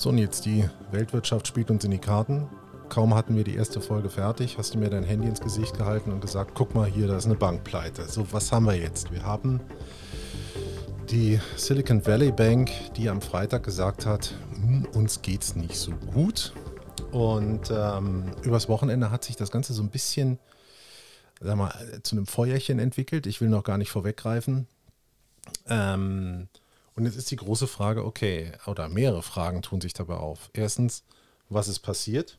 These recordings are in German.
So, und jetzt die Weltwirtschaft spielt uns in die Karten. Kaum hatten wir die erste Folge fertig, hast du mir dein Handy ins Gesicht gehalten und gesagt, guck mal hier, da ist eine Bankpleite. So, was haben wir jetzt? Wir haben die Silicon Valley Bank, die am Freitag gesagt hat, hm, uns geht's nicht so gut. Und ähm, übers Wochenende hat sich das Ganze so ein bisschen, sag mal, zu einem Feuerchen entwickelt. Ich will noch gar nicht vorweggreifen. Ähm, und jetzt ist die große Frage, okay, oder mehrere Fragen tun sich dabei auf. Erstens, was ist passiert?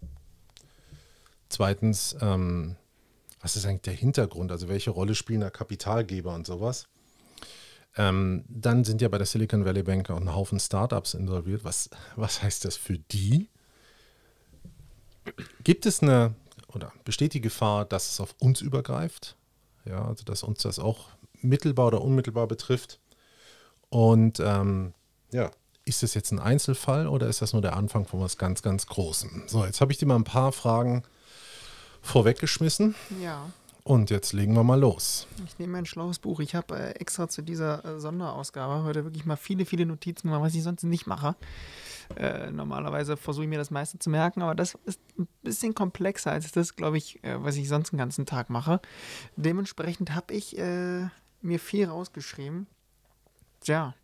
Zweitens, ähm, was ist eigentlich der Hintergrund? Also welche Rolle spielen da Kapitalgeber und sowas? Ähm, dann sind ja bei der Silicon Valley Bank auch ein Haufen Startups involviert. Was, was heißt das für die? Gibt es eine oder besteht die Gefahr, dass es auf uns übergreift? Ja, also dass uns das auch mittelbar oder unmittelbar betrifft. Und ähm, ja, ist das jetzt ein Einzelfall oder ist das nur der Anfang von was ganz, ganz Großem? So, jetzt habe ich dir mal ein paar Fragen vorweggeschmissen. Ja. Und jetzt legen wir mal los. Ich nehme ein schlaues Buch. Ich habe äh, extra zu dieser äh, Sonderausgabe heute wirklich mal viele, viele Notizen gemacht, was ich sonst nicht mache. Äh, normalerweise versuche ich mir das meiste zu merken, aber das ist ein bisschen komplexer als das, glaube ich, äh, was ich sonst den ganzen Tag mache. Dementsprechend habe ich äh, mir viel rausgeschrieben. Tja,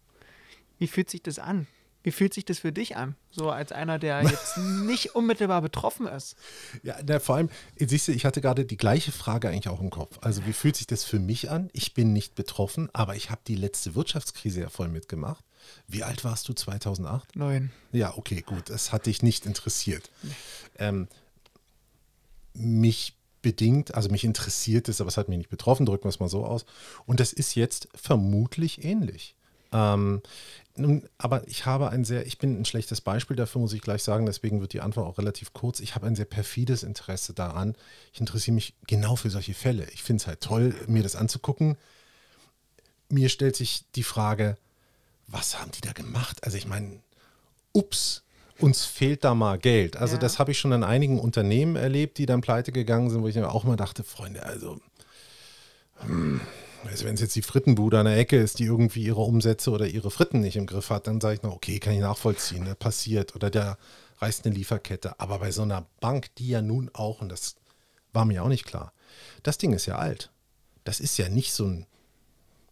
wie fühlt sich das an? Wie fühlt sich das für dich an? So als einer, der jetzt nicht unmittelbar betroffen ist. Ja, na, vor allem, siehst du, ich hatte gerade die gleiche Frage eigentlich auch im Kopf. Also, wie fühlt sich das für mich an? Ich bin nicht betroffen, aber ich habe die letzte Wirtschaftskrise ja voll mitgemacht. Wie alt warst du 2008? Neun. Ja, okay, gut. Das hat dich nicht interessiert. Ähm, mich bedingt, also mich interessiert es, aber es hat mich nicht betroffen, drücken wir es mal so aus. Und das ist jetzt vermutlich ähnlich. Ähm, nun, aber ich habe ein sehr, ich bin ein schlechtes Beispiel dafür, muss ich gleich sagen, deswegen wird die Antwort auch relativ kurz. Ich habe ein sehr perfides Interesse daran. Ich interessiere mich genau für solche Fälle. Ich finde es halt toll, mir das anzugucken. Mir stellt sich die Frage, was haben die da gemacht? Also ich meine, ups, uns fehlt da mal Geld. Also Ja. das habe ich schon an einigen Unternehmen erlebt, die dann pleite gegangen sind, wo ich mir auch mal dachte, Freunde, also hm, also wenn es jetzt die Frittenbude an der Ecke ist, die irgendwie ihre Umsätze oder ihre Fritten nicht im Griff hat, dann sage ich noch, okay, kann ich nachvollziehen, ne, passiert. Oder der reißt eine Lieferkette. Aber bei so einer Bank, die ja nun auch, und das war mir auch nicht klar, das Ding ist ja alt. Das ist ja nicht so ein,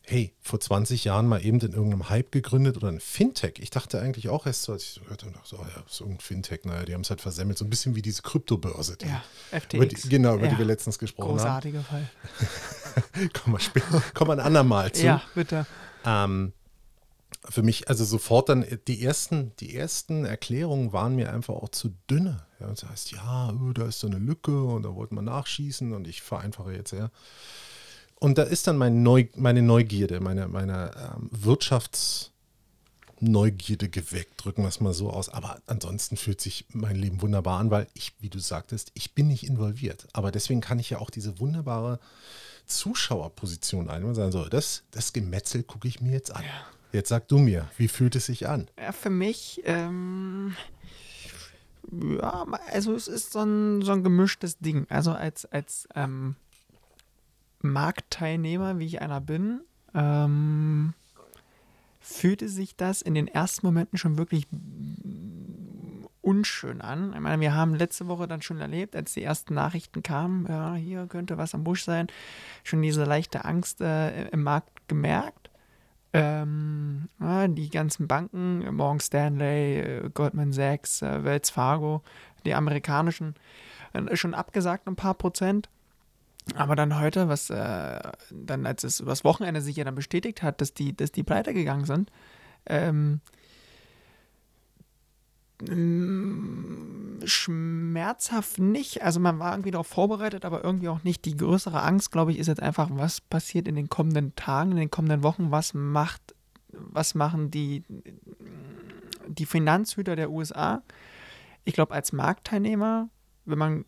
hey, vor 20 Jahren mal eben in irgendeinem Hype gegründet oder ein Fintech. Ich dachte eigentlich auch erst so, als ich so hörte, dachte so, oh ja, so ein Fintech, naja, die haben es halt versemmelt. So ein bisschen wie diese Kryptobörse. Die, Ja, FTX. die, genau, über Ja. die wir letztens gesprochen Großartiger Fall. haben. Kommen wir, später, kommen wir ein andermal zu. Ja, bitte. Ähm, für mich, also sofort dann, die ersten, die ersten Erklärungen waren mir einfach auch zu dünne. Ja, das heißt, ja, äh, da ist so eine Lücke und da wollten wir nachschießen und ich vereinfache jetzt eher. Und da ist dann mein Neu, meine Neugierde, meine, meine ähm, Wirtschaftsneugierde geweckt, drücken wir es mal so aus. Aber ansonsten fühlt sich mein Leben wunderbar an, weil ich, wie du sagtest, ich bin nicht involviert. Aber deswegen kann ich ja auch diese wunderbare Zuschauerposition einnehmen und sagen, so, das, das Gemetzel gucke ich mir jetzt an. Jetzt sag du mir, wie fühlt es sich an? Ja, für mich, ähm, ja, also es ist so ein, so ein gemischtes Ding. Also als, als ähm, Marktteilnehmer, wie ich einer bin, ähm, fühlte sich das in den ersten Momenten schon wirklich unschön an. Ich meine, wir haben letzte Woche dann schon erlebt, als die ersten Nachrichten kamen, ja, hier könnte was am Busch sein, schon diese leichte Angst äh, im Markt gemerkt. Ähm, ja, die ganzen Banken, Morgan Stanley, äh, Goldman Sachs, äh, Wells Fargo, die amerikanischen, äh, schon abgesagt ein paar Prozent. Aber dann heute, was äh, dann, als es übers Wochenende sich ja dann bestätigt hat, dass die, dass die pleite gegangen sind, ähm, mm, schmerzhaft nicht. Also man war irgendwie darauf vorbereitet, aber irgendwie auch nicht. Die größere Angst, glaube ich, ist jetzt einfach, was passiert in den kommenden Tagen, in den kommenden Wochen, was macht, was machen die, die Finanzhüter der USA? Ich glaube, als Marktteilnehmer, wenn man,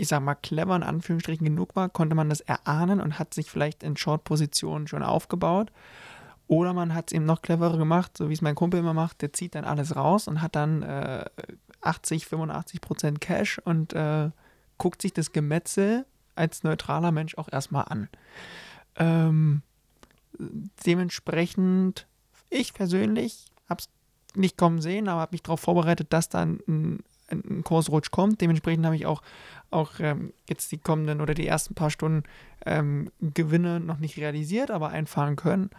ich sag mal, clever in Anführungsstrichen genug war, konnte man das erahnen und hat sich vielleicht in Short-Positionen schon aufgebaut. Oder man hat es eben noch cleverer gemacht, so wie es mein Kumpel immer macht, der zieht dann alles raus und hat dann äh, 80, 85 Prozent Cash und äh, guckt sich das Gemetzel als neutraler Mensch auch erstmal an. Ähm, dementsprechend, ich persönlich habe es nicht kommen sehen, aber habe mich darauf vorbereitet, dass dann ein, ein Kursrutsch kommt. Dementsprechend habe ich auch, auch ähm, jetzt die kommenden oder die ersten paar Stunden ähm, Gewinne noch nicht realisiert, aber einfahren können.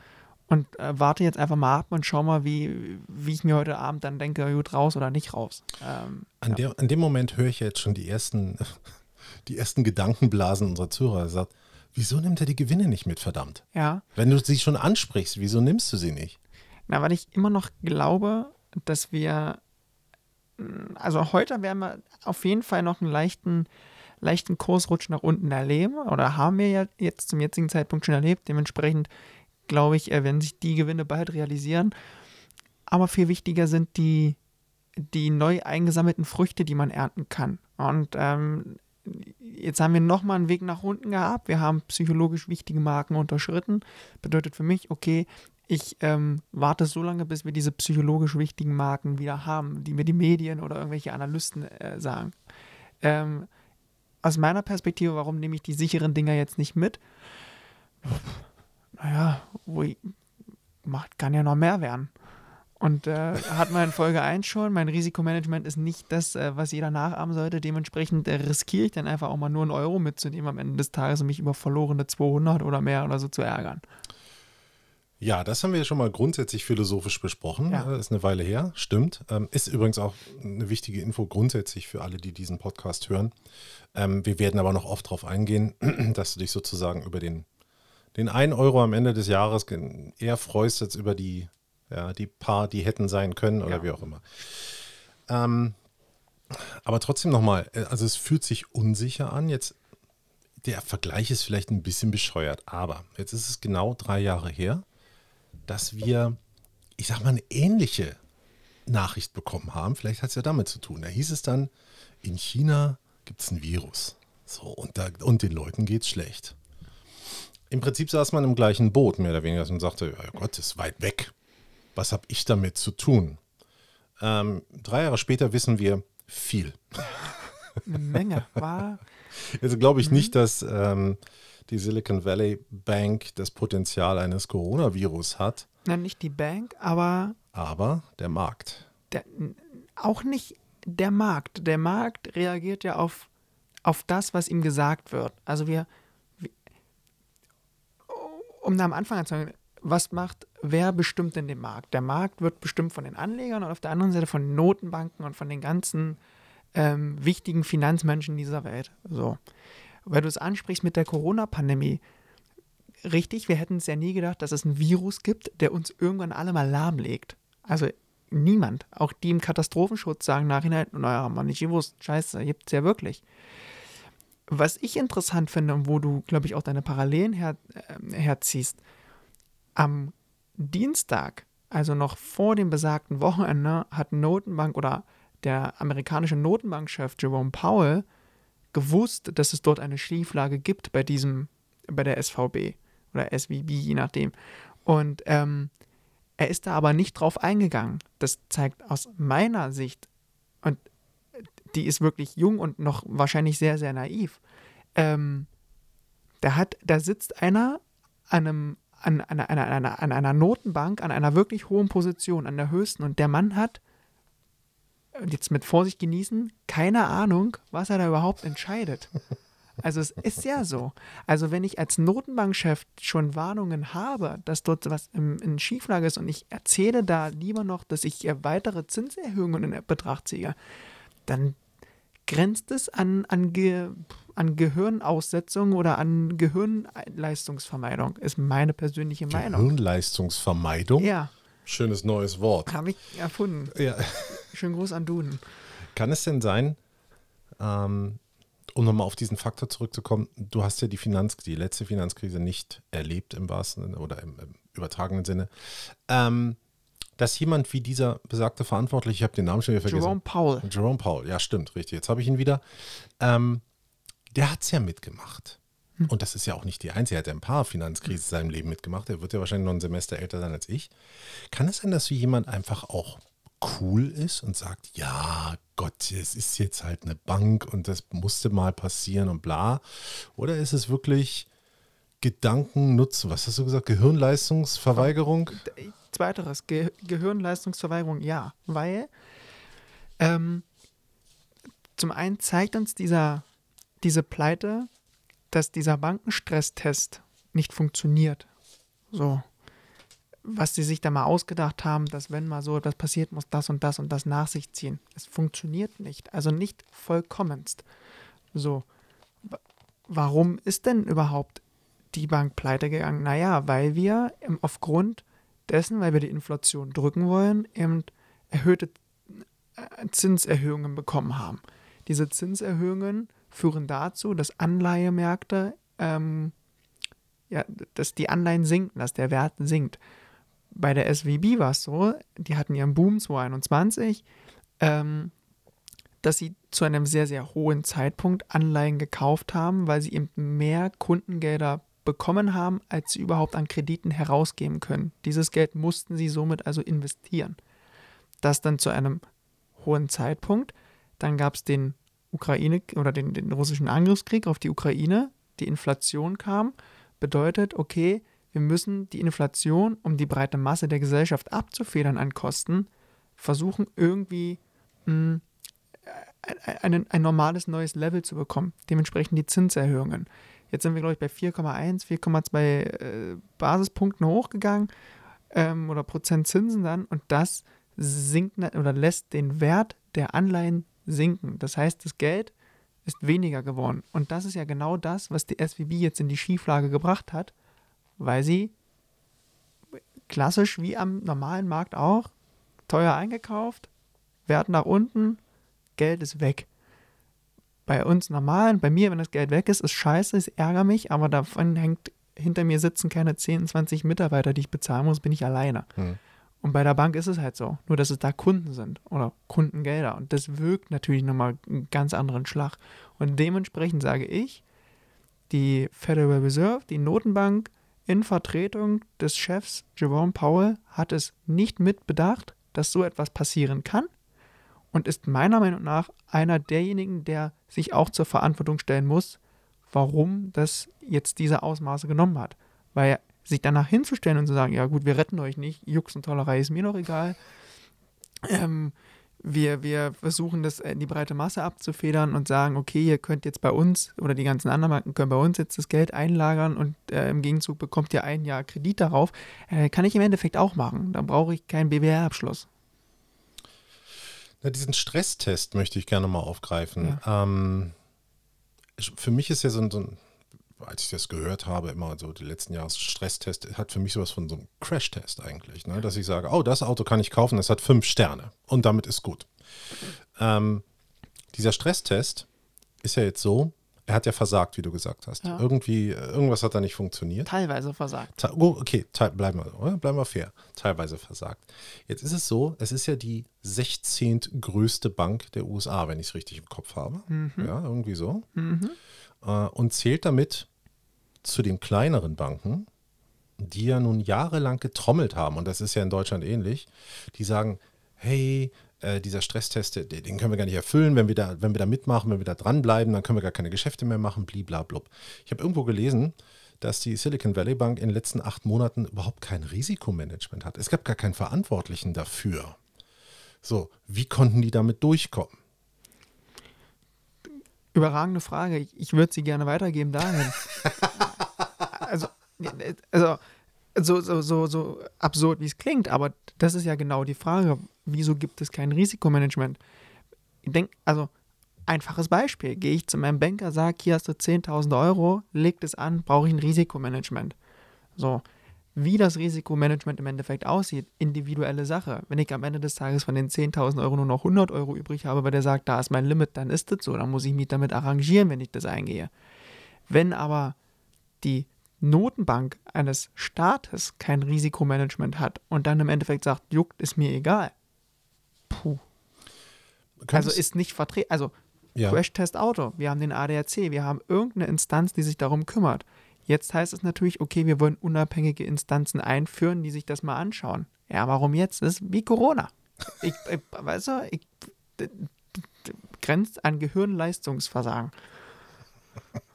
Und äh, warte jetzt einfach mal ab und schau mal, wie, wie ich mir heute Abend dann denke, gut raus oder nicht raus. Ähm, an, ja. der, an dem Moment höre ich jetzt schon die ersten, die ersten Gedankenblasen unserer Zuhörer. Er sagt, wieso nimmt er die Gewinne nicht mit, verdammt? Ja. Wenn du sie schon ansprichst, wieso nimmst du sie nicht? Na, weil ich immer noch glaube, dass wir, also heute werden wir auf jeden Fall noch einen leichten, leichten Kursrutsch nach unten erleben oder haben wir ja jetzt zum jetzigen Zeitpunkt schon erlebt. Dementsprechend glaube ich, äh, werden sich die Gewinne bald realisieren. Aber viel wichtiger sind die, die neu eingesammelten Früchte, die man ernten kann. Und ähm, jetzt haben wir nochmal einen Weg nach unten gehabt. Wir haben psychologisch wichtige Marken unterschritten. Bedeutet für mich, okay, ich ähm, warte so lange, bis wir diese psychologisch wichtigen Marken wieder haben, die mir die Medien oder irgendwelche Analysten äh, sagen. Ähm, aus meiner Perspektive, warum nehme ich die sicheren Dinger jetzt nicht mit? naja, wo ich, macht, kann ja noch mehr werden. Und äh, hat man in Folge 1 schon, mein Risikomanagement ist nicht das, äh, was jeder nachahmen sollte. Dementsprechend äh, riskiere ich dann einfach auch mal nur einen Euro mitzunehmen am Ende des Tages, um mich über verlorene 200 oder mehr oder so zu ärgern. Ja, das haben wir schon mal grundsätzlich philosophisch besprochen. Ja. Das ist eine Weile her, stimmt. Ähm, ist übrigens auch eine wichtige Info grundsätzlich für alle, die diesen Podcast hören. Ähm, wir werden aber noch oft darauf eingehen, dass du dich sozusagen über den den 1 Euro am Ende des Jahres eher freust als über die, ja, die paar, die hätten sein können oder Ja. wie auch immer. Ähm, aber trotzdem nochmal, äh, also es fühlt sich unsicher an. Jetzt, der Vergleich ist vielleicht ein bisschen bescheuert, aber jetzt ist es genau drei Jahre her, dass wir, ich sag mal, eine ähnliche Nachricht bekommen haben. Vielleicht hat es ja damit zu tun. Da hieß es dann, in China gibt es ein Virus. So, und, da, und den Leuten geht's schlecht. Im Prinzip saß man im gleichen Boot, mehr oder weniger, und sagte, ja Gott, ist weit weg. Was habe ich damit zu tun? Ähm, drei Jahre später wissen wir viel. Eine Menge. War, Also glaube ich nicht, dass ähm, die Silicon Valley Bank das Potenzial eines Coronavirus hat, na, nicht die Bank, aber aber der Markt. der, auch nicht der Markt. Der Markt reagiert ja auf, auf das, was ihm gesagt wird. Also wir, wir um da am Anfang anzufangen, was macht, wer bestimmt denn den Markt? Der Markt wird bestimmt von den Anlegern und auf der anderen Seite von den Notenbanken und von den ganzen ähm, wichtigen Finanzmenschen dieser Welt. So. Weil du es ansprichst mit der Corona-Pandemie, richtig, wir hätten es ja nie gedacht, dass es ein Virus gibt, der uns irgendwann alle mal lahmlegt. Also niemand, auch die im Katastrophenschutz sagen nachhinein, naja, wir nicht gewusst, scheiße, gibt es ja wirklich. Was ich interessant finde und wo du, glaube ich, auch deine Parallelen her, äh, herziehst, am Dienstag, also noch vor dem besagten Wochenende, hat Notenbank oder der amerikanische Notenbankchef Jerome Powell gewusst, dass es dort eine Schieflage gibt bei diesem, bei der SVB oder SVB, je nachdem. Und ähm, er ist da aber nicht drauf eingegangen. Das zeigt aus meiner Sicht, und die ist wirklich jung und noch wahrscheinlich sehr, sehr naiv. Ähm, da, hat, da sitzt einer an, einem, an, an, an, an, an einer Notenbank, an einer wirklich hohen Position, an der höchsten, und der Mann hat, und jetzt mit Vorsicht genießen, keine Ahnung, was er da überhaupt entscheidet. Also es ist ja so. Also wenn ich als Notenbankchef schon Warnungen habe, dass dort was in, in Schieflage ist und ich erzähle da lieber noch, dass ich weitere Zinserhöhungen in Betracht ziehe, dann grenzt es an, an, Ge, an Gehirnaussetzung oder an Gehirnleistungsvermeidung, ist meine persönliche Meinung. Gehirnleistungsvermeidung. Ja, Schönes neues Wort. habe ich erfunden. Ja. Schönen Gruß an Duden. Kann es denn sein, ähm, um nochmal auf diesen Faktor zurückzukommen, du hast ja die Finanz, die letzte Finanzkrise nicht erlebt im wahrsten Sinne oder im, im übertragenen Sinne, ähm, dass jemand wie dieser besagte Verantwortliche, ich habe den Namen schon wieder vergessen, Jerome Powell. Jerome Powell, ja stimmt, richtig, jetzt habe ich ihn wieder, ähm, der hat es ja mitgemacht. Und das ist ja auch nicht die einzige. Er hat ja ein paar Finanzkrisen in seinem Leben mitgemacht. Er wird ja wahrscheinlich noch ein Semester älter sein als ich. Kann es sein, dass so jemand einfach auch cool ist und sagt, ja, Gott, es ist jetzt halt eine Bank und das musste mal passieren und bla? Oder ist es wirklich Gedanken nutzen. Was hast du gesagt? Gehirnleistungsverweigerung? Zweiteres, Ge Gehirnleistungsverweigerung, ja. Weil ähm, zum einen zeigt uns dieser, diese Pleite, dass dieser Bankenstresstest nicht funktioniert. So. Was sie sich da mal ausgedacht haben, dass wenn mal so etwas passiert, muss das und das und das nach sich ziehen. Es funktioniert nicht. Also nicht vollkommenst. So. Warum ist denn überhaupt die Bank pleite gegangen? Naja, weil wir aufgrund dessen, weil wir die Inflation drücken wollen, eben erhöhte äh, Zinserhöhungen bekommen haben. Diese Zinserhöhungen führen dazu, dass Anleihemärkte, ähm, ja, dass die Anleihen sinken, dass der Wert sinkt. Bei der SWB war es so, die hatten ihren Boom 2021, ähm, dass sie zu einem sehr, sehr hohen Zeitpunkt Anleihen gekauft haben, weil sie eben mehr Kundengelder bekommen haben, als sie überhaupt an Krediten herausgeben können. Dieses Geld mussten sie somit also investieren. Das dann zu einem hohen Zeitpunkt. Dann gab es den Ukraine oder den, den russischen Angriffskrieg auf die Ukraine, die Inflation kam, bedeutet, okay, wir müssen die Inflation, um die breite Masse der Gesellschaft abzufedern an Kosten, versuchen irgendwie mh, hm, ein, ein normales neues Level zu bekommen. Dementsprechend die Zinserhöhungen. Jetzt sind wir, glaube ich, bei 4,1, 4,2 äh, Basispunkten hochgegangen ähm, oder Prozent Zinsen dann und das sinkt oder lässt den Wert der Anleihen sinken. Das heißt, das Geld ist weniger geworden. Und das ist ja genau das, was die SVB jetzt in die Schieflage gebracht hat, weil sie klassisch wie am normalen Markt auch teuer eingekauft, Wert nach unten, Geld ist weg. Bei uns normalen, bei mir, wenn das Geld weg ist, ist scheiße, es ärgert mich, aber davon hängt hinter mir sitzen keine 10, 20 Mitarbeiter, die ich bezahlen muss, bin ich alleine. Hm. Und bei der Bank ist es halt so. Nur, dass es da Kunden sind oder Kundengelder. Und das wirkt natürlich nochmal einen ganz anderen Schlag. Und dementsprechend sage ich, die Federal Reserve, die Notenbank in Vertretung des Chefs Jerome Powell hat es nicht mitbedacht, dass so etwas passieren kann und ist meiner Meinung nach einer derjenigen, der sich auch zur Verantwortung stellen muss, warum das jetzt diese Ausmaße genommen hat. Weil sich danach hinzustellen und zu sagen, ja gut, wir retten euch nicht, Jux und Tollerei ist mir noch egal. Ähm, wir, wir versuchen das in die breite Masse abzufedern und sagen, okay, ihr könnt jetzt bei uns oder die ganzen anderen Banken können bei uns jetzt das Geld einlagern und äh, im Gegenzug bekommt ihr ein Jahr Kredit darauf. Äh, kann ich im Endeffekt auch machen. Da brauche ich keinen BWR-Abschluss. Na, diesen Stresstest möchte ich gerne mal aufgreifen. Ja. Ähm, für mich ist ja so ein, so ein als ich das gehört habe, immer so die letzten Jahre Stresstest hat für mich sowas von so einem Crashtest eigentlich, ne? dass ich sage, oh, das Auto kann ich kaufen, das hat fünf Sterne und damit ist gut. Ähm, dieser Stresstest ist ja jetzt so, er hat ja versagt, wie du gesagt hast. Ja. Irgendwie, irgendwas hat da nicht funktioniert. Teilweise versagt. Oh, okay, bleiben wir, oder? bleiben wir fair. Teilweise versagt. Jetzt ist es so, es ist ja die 16. größte Bank der USA, wenn ich es richtig im Kopf habe. Mhm. Ja, irgendwie so. Mhm. Äh, und zählt damit zu den kleineren Banken, die ja nun jahrelang getrommelt haben, und das ist ja in Deutschland ähnlich, die sagen, hey, äh, dieser Stresstest, den können wir gar nicht erfüllen, wenn wir, da, wenn wir da mitmachen, wenn wir da dranbleiben, dann können wir gar keine Geschäfte mehr machen, bliblablub. Ich habe irgendwo gelesen, dass die Silicon Valley Bank in den letzten acht Monaten überhaupt kein Risikomanagement hat. Es gab gar keinen Verantwortlichen dafür. So, wie konnten die damit durchkommen? Überragende Frage. Ich würde sie gerne weitergeben dahin. also, also so, so, so, so absurd, wie es klingt, aber das ist ja genau die Frage. Wieso gibt es kein Risikomanagement? Ich denke, also, einfaches Beispiel. Gehe ich zu meinem Banker, sage, hier hast du 10.000 Euro, legt es an, brauche ich ein Risikomanagement. So, wie das Risikomanagement im Endeffekt aussieht, individuelle Sache. Wenn ich am Ende des Tages von den 10.000 Euro nur noch 100 Euro übrig habe, weil der sagt, da ist mein Limit, dann ist das so. Dann muss ich mich damit arrangieren, wenn ich das eingehe. Wenn aber die Notenbank eines Staates kein Risikomanagement hat und dann im Endeffekt sagt, juckt, ist mir egal. Puh. also ist nicht vertreten. Also ja. Crash-Test Auto, wir haben den ADAC, wir haben irgendeine Instanz, die sich darum kümmert. Jetzt heißt es natürlich, okay, wir wollen unabhängige Instanzen einführen, die sich das mal anschauen. Ja, warum jetzt? Das ist wie Corona. Ich, ich weißt du, ich, grenzt an Gehirnleistungsversagen.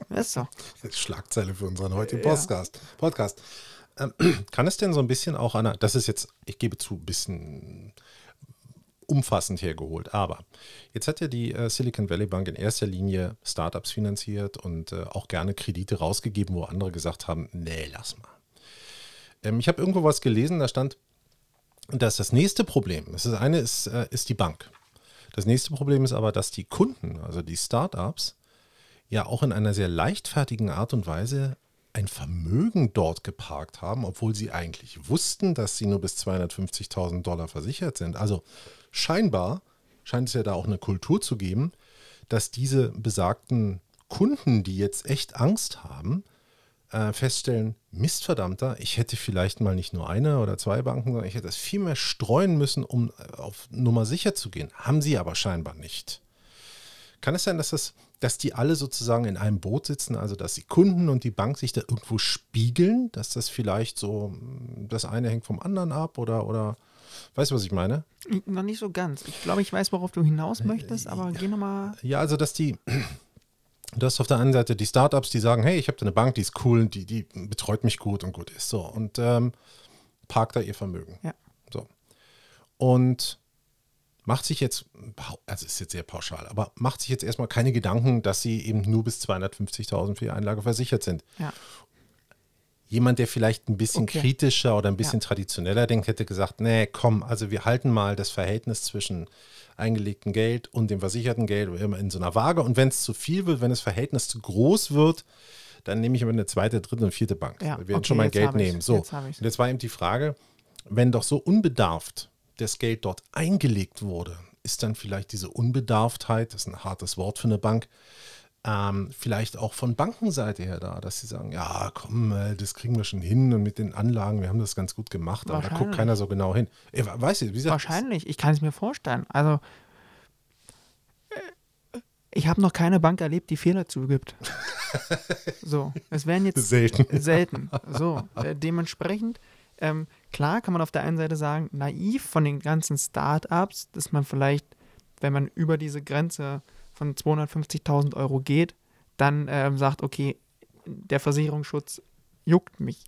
Ist so. Schlagzeile für unseren heutigen Ja. Podcast. Podcast. Ähm, kann es denn so ein bisschen auch einer, das ist jetzt, ich gebe zu, ein bisschen umfassend hergeholt, aber jetzt hat ja die äh, Silicon Valley Bank in erster Linie Startups finanziert und äh, auch gerne Kredite rausgegeben, wo andere gesagt haben, nee, lass mal. Ähm, ich habe irgendwo was gelesen, da stand, dass das nächste Problem, das ist eine ist, äh, ist die Bank. Das nächste Problem ist aber, dass die Kunden, also die Startups, ja auch in einer sehr leichtfertigen Art und Weise ein Vermögen dort geparkt haben, obwohl sie eigentlich wussten, dass sie nur bis 250.000 Dollar versichert sind. Also scheinbar scheint es ja da auch eine Kultur zu geben, dass diese besagten Kunden, die jetzt echt Angst haben, äh, feststellen, Mistverdammter, ich hätte vielleicht mal nicht nur eine oder zwei Banken, sondern ich hätte es viel mehr streuen müssen, um äh, auf Nummer sicher zu gehen. Haben sie aber scheinbar nicht. Kann es sein, dass, das, dass die alle sozusagen in einem Boot sitzen, also dass die Kunden und die Bank sich da irgendwo spiegeln, dass das vielleicht so, mh, das eine hängt vom anderen ab oder, oder weißt du, was ich meine? Noch nicht so ganz. Ich glaube, ich weiß, worauf du hinaus möchtest, aber geh nochmal. Ja, also dass die, du hast auf der einen Seite die Startups, die sagen, hey, ich habe da eine Bank, die ist cool, die, die betreut mich gut und gut ist so und ähm, parkt da ihr Vermögen. Ja. So. Und macht sich jetzt, also ist jetzt sehr pauschal, aber macht sich jetzt erstmal keine Gedanken, dass sie eben nur bis 250.000 für die Einlage versichert sind. Ja. Jemand, der vielleicht ein bisschen Okay. kritischer oder ein bisschen Ja. traditioneller denkt, hätte gesagt, nee, komm, also wir halten mal das Verhältnis zwischen eingelegtem Geld und dem versicherten Geld immer in so einer Waage. Und wenn es zu viel wird, wenn das Verhältnis zu groß wird, dann nehme ich immer eine zweite, dritte und vierte Bank. Ja, wir werden okay, schon mein Geld nehmen. So. Jetzt. Und jetzt war eben die Frage, wenn doch so unbedarft das Geld dort eingelegt wurde, ist dann vielleicht diese Unbedarftheit, das ist ein hartes Wort für eine Bank, ähm, vielleicht auch von Bankenseite her da, dass sie sagen, ja, komm, äh, das kriegen wir schon hin und mit den Anlagen, wir haben das ganz gut gemacht, aber da guckt keiner so genau hin. Äh, weißt du, wie gesagt, Wahrscheinlich, ich kann es mir vorstellen. Also, äh, ich habe noch keine Bank erlebt, die Fehler zugibt. So, es werden jetzt selten. selten. So, äh, dementsprechend, ähm, klar kann man auf der einen Seite sagen, naiv von den ganzen Startups, dass man vielleicht, wenn man über diese Grenze von 250.000 Euro geht, dann ähm, sagt, okay, der Versicherungsschutz juckt mich.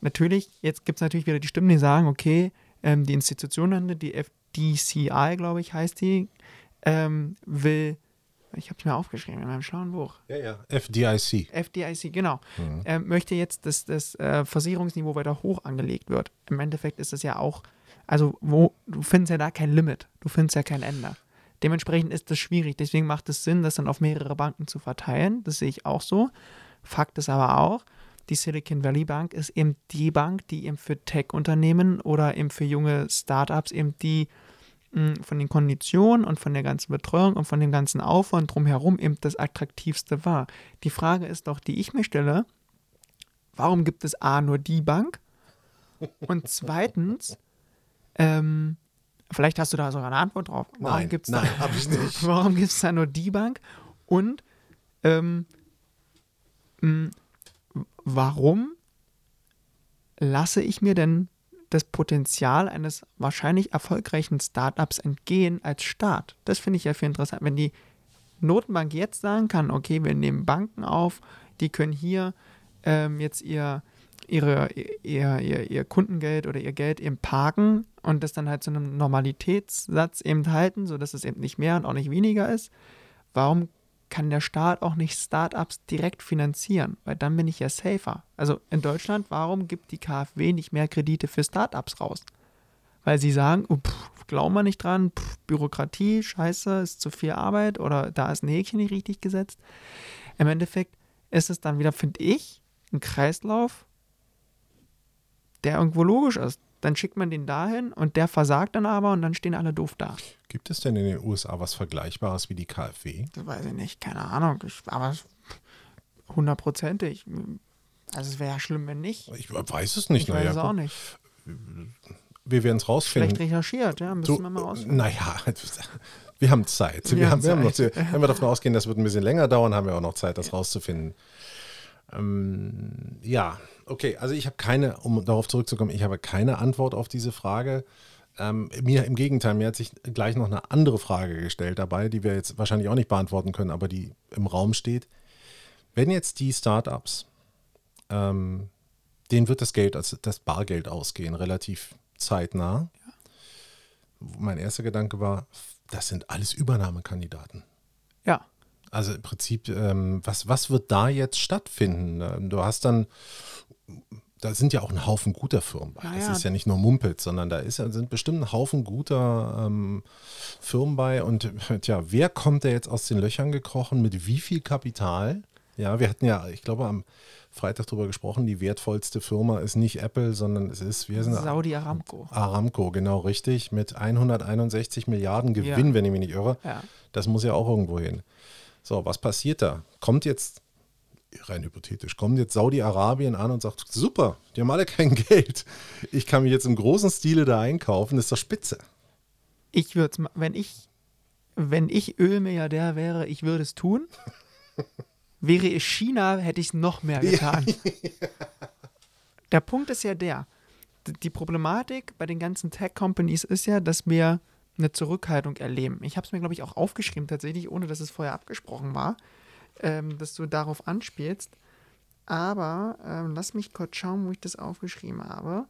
Natürlich, jetzt gibt es natürlich wieder die Stimmen, die sagen, okay, ähm, die Institution, die FDCI, glaube ich, heißt die, ähm, will, ich habe es mir aufgeschrieben in meinem schlauen Buch, Ja, ja. FDIC. FDIC, genau, Mhm. äh, möchte jetzt, dass das äh, Versicherungsniveau weiter hoch angelegt wird. Im Endeffekt ist es ja auch, also wo, du findest ja da kein Limit, du findest ja kein Ende. Dementsprechend ist das schwierig. Deswegen macht es Sinn, das dann auf mehrere Banken zu verteilen. Das sehe ich auch so. Fakt ist aber auch, die Silicon Valley Bank ist eben die Bank, die eben für Tech-Unternehmen oder eben für junge Startups eben die mh, von den Konditionen und von der ganzen Betreuung und von dem ganzen Aufwand drumherum eben das attraktivste war. Die Frage ist doch, die ich mir stelle, warum gibt es A nur die Bank? Und zweitens, ähm, vielleicht hast du da sogar eine Antwort drauf. Warum Nein, gibt's nein, habe ich nicht. Warum gibt es da nur die Bank? Und ähm, mh, warum lasse ich mir denn das Potenzial eines wahrscheinlich erfolgreichen Startups entgehen als Staat? Das finde ich ja viel interessant. Wenn die Notenbank jetzt sagen kann, okay, wir nehmen Banken auf, die können hier ähm, jetzt ihr, ihre, ihr, ihr, ihr Kundengeld oder ihr Geld eben parken und das dann halt zu einem Normalitätssatz eben halten, sodass es eben nicht mehr und auch nicht weniger ist. Warum kann der Staat auch nicht Startups direkt finanzieren? Weil dann bin ich ja safer. Also in Deutschland, warum gibt die KfW nicht mehr Kredite für Startups raus? Weil sie sagen, oh, glauben wir nicht dran, pff, Bürokratie, scheiße, ist zu viel Arbeit oder da ist ein Häkchen nicht richtig gesetzt. Im Endeffekt ist es dann wieder, finde ich, ein Kreislauf, der irgendwo logisch ist. Dann schickt man den dahin und der versagt dann aber und dann stehen alle doof da. Gibt es denn in den USA was Vergleichbares wie die KfW? Das weiß ich nicht, keine Ahnung. Ich, aber hundertprozentig. Also es wäre ja schlimm, wenn nicht. Ich weiß es nicht. Ich weiß naja, es auch nicht. Wir werden es rausfinden. Schlecht recherchiert, ja, müssen So, wir mal rausfinden. naja, wir haben Zeit. Wir, Wir haben, haben wir haben noch, Zeit. wenn wir davon ausgehen, das wird ein bisschen länger dauern, haben wir auch noch Zeit, das rauszufinden. Ähm, ja, okay. Also ich habe keine, um darauf zurückzukommen, ich habe keine Antwort auf diese Frage. Ähm, mir im Gegenteil, mir hat sich gleich noch eine andere Frage gestellt dabei, die wir jetzt wahrscheinlich auch nicht beantworten können, aber die im Raum steht. wenn jetzt die Startups, ähm, denen wird das Geld, also das Bargeld ausgehen, relativ zeitnah. Ja. Mein erster Gedanke war, das sind alles Übernahmekandidaten. Ja. Also im Prinzip, ähm, was, was wird da jetzt stattfinden? Ähm, du hast dann, da sind ja auch ein Haufen guter Firmen bei. Ja, das ist ja nicht nur Mumpelt, sondern da ist, sind bestimmt ein Haufen guter ähm, Firmen bei. Und tja, wer kommt da jetzt aus den Löchern gekrochen? Mit wie viel Kapital? Ja, wir hatten ja, ich glaube, am Freitag darüber gesprochen, die wertvollste Firma ist nicht Apple, sondern es ist, wir sind Saudi Aramco. Aramco, genau richtig, mit 161 Milliarden Gewinn, ja. wenn ich mich nicht irre. Ja. Das muss ja auch irgendwo hin. So, was passiert da? Kommt jetzt, rein hypothetisch, kommt jetzt Saudi-Arabien an und sagt, super, die haben alle kein Geld. Ich kann mich jetzt im großen Stile da einkaufen, das ist doch spitze. Ich würde es, wenn ich, wenn ich Ölmilliardär wäre, ich würde es tun. wäre es China, hätte ich es noch mehr getan. der Punkt ist ja der, die Problematik bei den ganzen Tech-Companies ist ja, dass wir eine Zurückhaltung erleben. Ich habe es mir, glaube ich, auch aufgeschrieben, tatsächlich, ohne dass es vorher abgesprochen war, ähm, dass du darauf anspielst. Aber ähm, lass mich kurz schauen, wo ich das aufgeschrieben habe.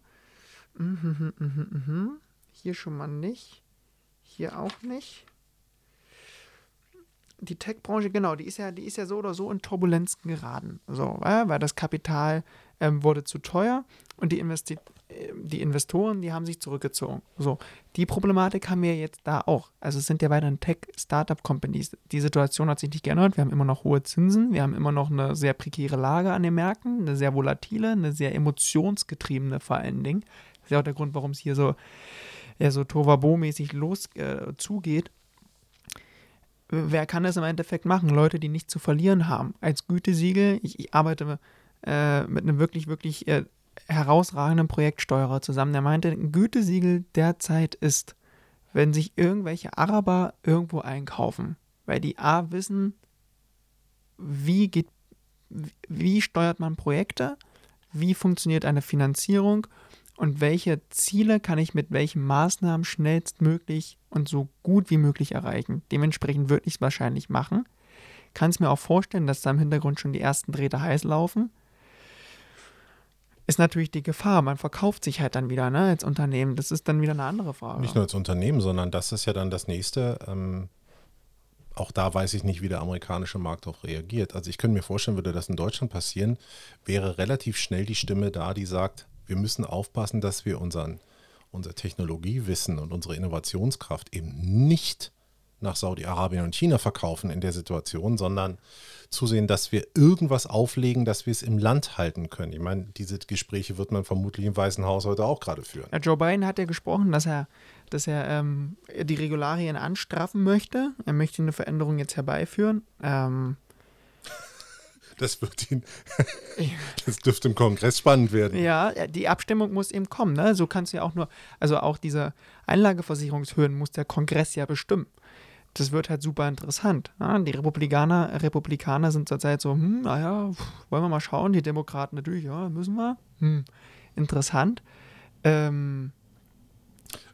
Mhm, mh, mh, mh. Hier schon mal nicht. Hier auch nicht. Die Tech-Branche, genau, die ist ja, die ist ja so oder so in Turbulenzen geraten. So, weil das Kapital ähm, wurde zu teuer und die, Investi die Investoren, die haben sich zurückgezogen. So, die Problematik haben wir jetzt da auch. Also es sind ja weiterhin Tech-Startup-Companies. Die Situation hat sich nicht geändert. Wir haben immer noch hohe Zinsen, wir haben immer noch eine sehr prekäre Lage an den Märkten, eine sehr volatile, eine sehr emotionsgetriebene vor allen Dingen. Das ist ja auch der Grund, warum es hier so, ja, so Tovabo-mäßig los äh, zugeht. Wer kann das im Endeffekt machen? Leute, die nichts zu verlieren haben. Als Gütesiegel, ich, ich arbeite äh, mit einem wirklich, wirklich äh, herausragenden Projektsteuerer zusammen, der meinte, ein Gütesiegel derzeit ist, wenn sich irgendwelche Araber irgendwo einkaufen, weil die A wissen, wie geht, wie steuert man Projekte, wie funktioniert eine Finanzierung und welche Ziele kann ich mit welchen Maßnahmen schnellstmöglich und so gut wie möglich erreichen. Dementsprechend würde ich es wahrscheinlich machen. Kann es mir auch vorstellen, dass da im Hintergrund schon die ersten Drähte heiß laufen ist natürlich die Gefahr. Man verkauft sich halt dann wieder ne, als Unternehmen. Das ist dann wieder eine andere Frage. Nicht nur als Unternehmen, sondern das ist ja dann das nächste. Ähm, auch da weiß ich nicht, wie der amerikanische Markt darauf reagiert. Also ich könnte mir vorstellen, würde das in Deutschland passieren, wäre relativ schnell die Stimme da, die sagt, wir müssen aufpassen, dass wir unseren, unser Technologiewissen und unsere Innovationskraft eben nicht nach Saudi-Arabien und China verkaufen in der Situation, sondern zusehen, dass wir irgendwas auflegen, dass wir es im Land halten können. Ich meine, diese Gespräche wird man vermutlich im Weißen Haus heute auch gerade führen. Ja, Joe Biden hat ja gesprochen, dass er, dass er ähm, die Regularien anstraffen möchte. Er möchte eine Veränderung jetzt herbeiführen. Ähm, das wird ihn, das dürfte im Kongress spannend werden. Ja, die Abstimmung muss eben kommen. Ne? So kannst du ja auch nur, also auch diese Einlageversicherungshöhen muss der Kongress ja bestimmen das wird halt super interessant. Ja, die Republikaner, Republikaner sind zurzeit so, hm, naja, wollen wir mal schauen. Die Demokraten natürlich, ja, müssen wir. Hm, interessant. Ähm,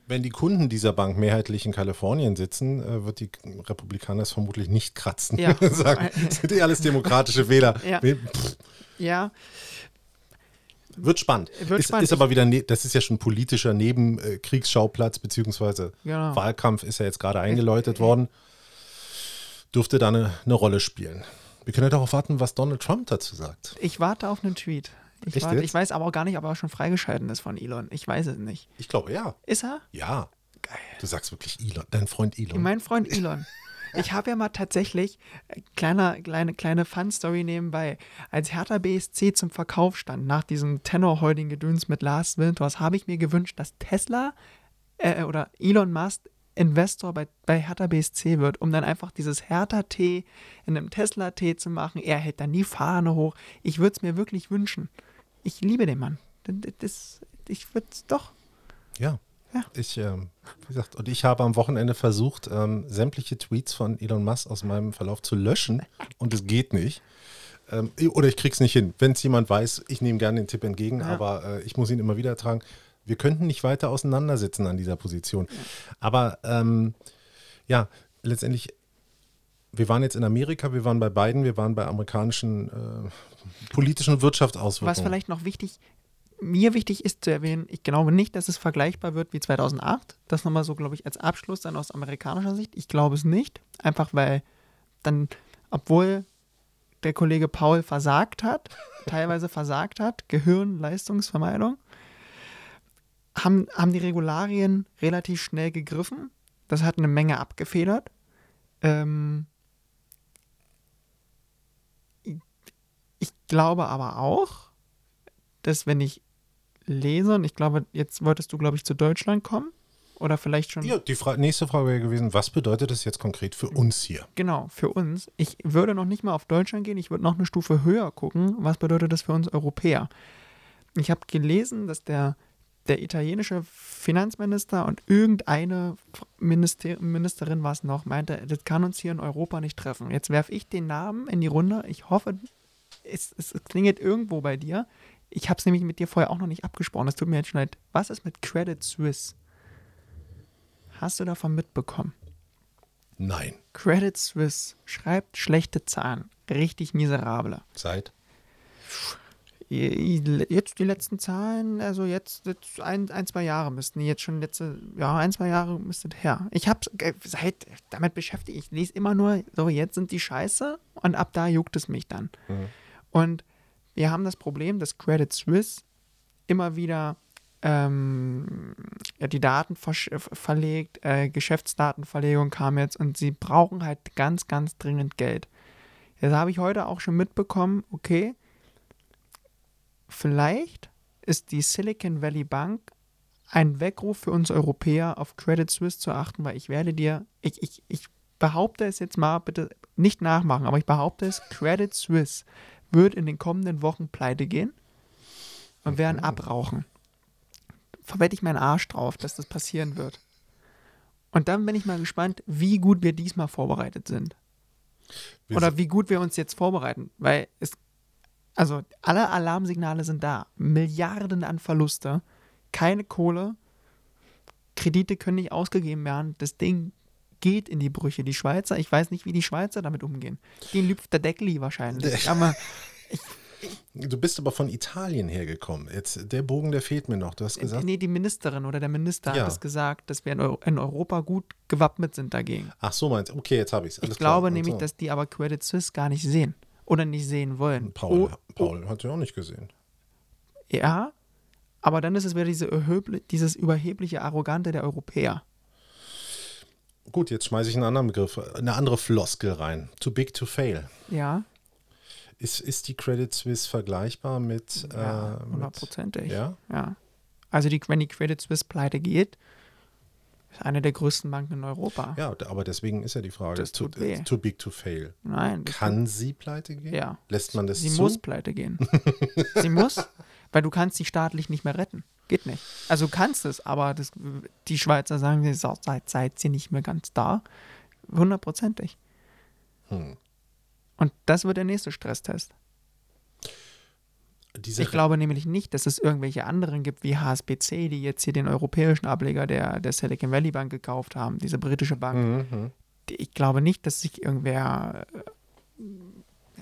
wenn die Kunden dieser Bank mehrheitlich in Kalifornien sitzen, äh, wird die Republikaner es vermutlich nicht kratzen. Ja. Sagen, das sind eh alles demokratische Wähler. Ja. ja. Wird spannend. Wird ist, spannend. ist aber wieder, ne, das ist ja schon politischer Nebenkriegsschauplatz, beziehungsweise genau. Wahlkampf ist ja jetzt gerade eingeläutet worden. Dürfte da eine, eine Rolle spielen. Wir können ja darauf warten, was Donald Trump dazu sagt. Ich warte auf einen Tweet. Ich, warte, ich weiß aber auch gar nicht, ob er schon freigeschalten ist von Elon. Ich weiß es nicht. Ich glaube ja. Ist er? Ja. Geil. Du sagst wirklich Elon, dein Freund Elon. Mein Freund Elon. Ich habe ja mal tatsächlich, äh, kleiner, kleine, kleine Fun-Story nebenbei, als Hertha BSC zum Verkauf stand, nach diesem Tenor-Holding-Gedöns mit Lars Winters, habe ich mir gewünscht, dass Tesla äh, oder Elon Musk Investor bei, bei Hertha BSC wird, um dann einfach dieses Hertha-Tee in einem Tesla-Tee zu machen. Er hält dann die Fahne hoch. Ich würde es mir wirklich wünschen. Ich liebe den Mann. Das, das ich würde es doch. Ja. Ja. Ich, ähm, wie gesagt, und ich habe am Wochenende versucht, ähm, sämtliche Tweets von Elon Musk aus meinem Verlauf zu löschen und es geht nicht. Ähm, oder ich krieg's nicht hin. Wenn es jemand weiß, ich nehme gerne den Tipp entgegen, ja. aber äh, ich muss ihn immer wieder tragen. Wir könnten nicht weiter auseinandersitzen an dieser Position. Aber ähm, ja, letztendlich wir waren jetzt in Amerika, wir waren bei beiden, wir waren bei amerikanischen äh, politischen Wirtschaftsauswirkungen. Was vielleicht noch wichtig, mir wichtig ist zu erwähnen, ich glaube nicht, dass es vergleichbar wird wie 2008. Das nochmal so, glaube ich, als Abschluss dann aus amerikanischer Sicht. Ich glaube es nicht, einfach weil dann, obwohl der Kollege Paul versagt hat, teilweise versagt hat, Gehirnleistungsvermeidung, haben, haben die Regularien relativ schnell gegriffen. Das hat eine Menge abgefedert. Ähm, ich glaube aber auch, dass wenn ich lese, und ich glaube, jetzt wolltest du, glaube ich, zu Deutschland kommen, oder vielleicht schon. Ja, die Fra nächste Frage wäre gewesen, was bedeutet das jetzt konkret für uns hier? Genau, für uns. Ich würde noch nicht mal auf Deutschland gehen, ich würde noch eine Stufe höher gucken. Was bedeutet das für uns Europäer? Ich habe gelesen, dass der, der italienische Finanzminister und irgendeine Minister Ministerin war es noch, meinte, das kann uns hier in Europa nicht treffen. Jetzt werfe ich den Namen in die Runde. Ich hoffe, es, es klingelt irgendwo bei dir. Ich habe es nämlich mit dir vorher auch noch nicht abgesprochen. Das tut mir jetzt schon leid. Was ist mit Credit Suisse? Hast du davon mitbekommen? Nein. Credit Suisse schreibt schlechte Zahlen. Richtig miserable. Seit? Jetzt die letzten Zahlen, also jetzt, jetzt ein, ein, zwei Jahre müssten die jetzt schon letzte, ja, ein, zwei Jahre müsste her. Ich habe seit damit beschäftigt, ich lese immer nur, so jetzt sind die scheiße und ab da juckt es mich dann. Mhm. Und wir haben das Problem, dass Credit Suisse immer wieder ähm, die Daten ver verlegt, äh, Geschäftsdatenverlegung kam jetzt und sie brauchen halt ganz, ganz dringend Geld. Jetzt habe ich heute auch schon mitbekommen, okay, vielleicht ist die Silicon Valley Bank ein Weckruf für uns Europäer auf Credit Suisse zu achten, weil ich werde dir, ich, ich, ich behaupte es jetzt mal, bitte nicht nachmachen, aber ich behaupte es, Credit Suisse wird in den kommenden Wochen pleite gehen und werden abrauchen verwette ich meinen Arsch drauf, dass das passieren wird. Und dann bin ich mal gespannt, wie gut wir diesmal vorbereitet sind. Oder wie gut wir uns jetzt vorbereiten. Weil es, also alle Alarmsignale sind da. Milliarden an Verluste, keine Kohle, Kredite können nicht ausgegeben werden. Das Ding geht in die Brüche. Die Schweizer, ich weiß nicht, wie die Schweizer damit umgehen. Den lüpft der Deckli wahrscheinlich. Aber ich Du bist aber von Italien hergekommen. Jetzt, der Bogen, der fehlt mir noch. Du hast äh, gesagt. Nee, die Ministerin oder der Minister ja. hat es gesagt, dass wir in, Euro in, Europa gut gewappnet sind dagegen. Ach so, meinst du? Okay, jetzt habe ich es. Ich glaube nämlich, so. dass die aber Credit Suisse gar nicht sehen. Oder nicht sehen wollen. Paul, oh, Paul oh. hat sie auch nicht gesehen. Ja, aber dann ist es wieder diese dieses überhebliche Arrogante der Europäer. Gut, jetzt schmeiße ich einen anderen Begriff, eine andere Floskel rein. Too big to fail. Ja. Ist, ist die Credit Suisse vergleichbar mit. Ja, äh, hundertprozentig. Ja? ja. Also, die, wenn die Credit Suisse pleite geht, ist eine der größten Banken in Europa. Ja, aber deswegen ist ja die Frage: das too, too big to fail. Nein. Kann sie pleite gehen? Ja. Lässt man das sie zu? Sie muss pleite gehen. sie muss, weil du kannst sie staatlich nicht mehr retten. Geht nicht. Also du kannst es, aber das, die Schweizer sagen, seit, seit sie nicht mehr ganz da. Hundertprozentig. Hm. Und das wird der nächste Stresstest. Diese ich glaube nämlich nicht, dass es irgendwelche anderen gibt wie HSBC, die jetzt hier den europäischen Ableger der, der Silicon Valley Bank gekauft haben, diese britische Bank. Mhm. Ich glaube nicht, dass sich irgendwer, äh,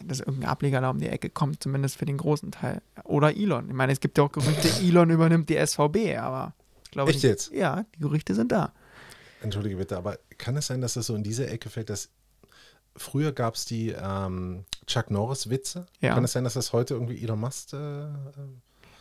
dass irgendein Ableger da um die Ecke kommt, zumindest für den großen Teil. Oder Elon. Ich meine, es gibt ja auch Gerüchte, Elon übernimmt die SVB, aber ich glaube Echt nicht. jetzt? Ja, die Gerüchte sind da. Entschuldige bitte, aber kann es sein, dass das so in diese Ecke fällt, dass früher gab es die ähm, Chuck Norris-Witze. Ja. Kann es sein, dass das heute irgendwie Elon Musk äh, äh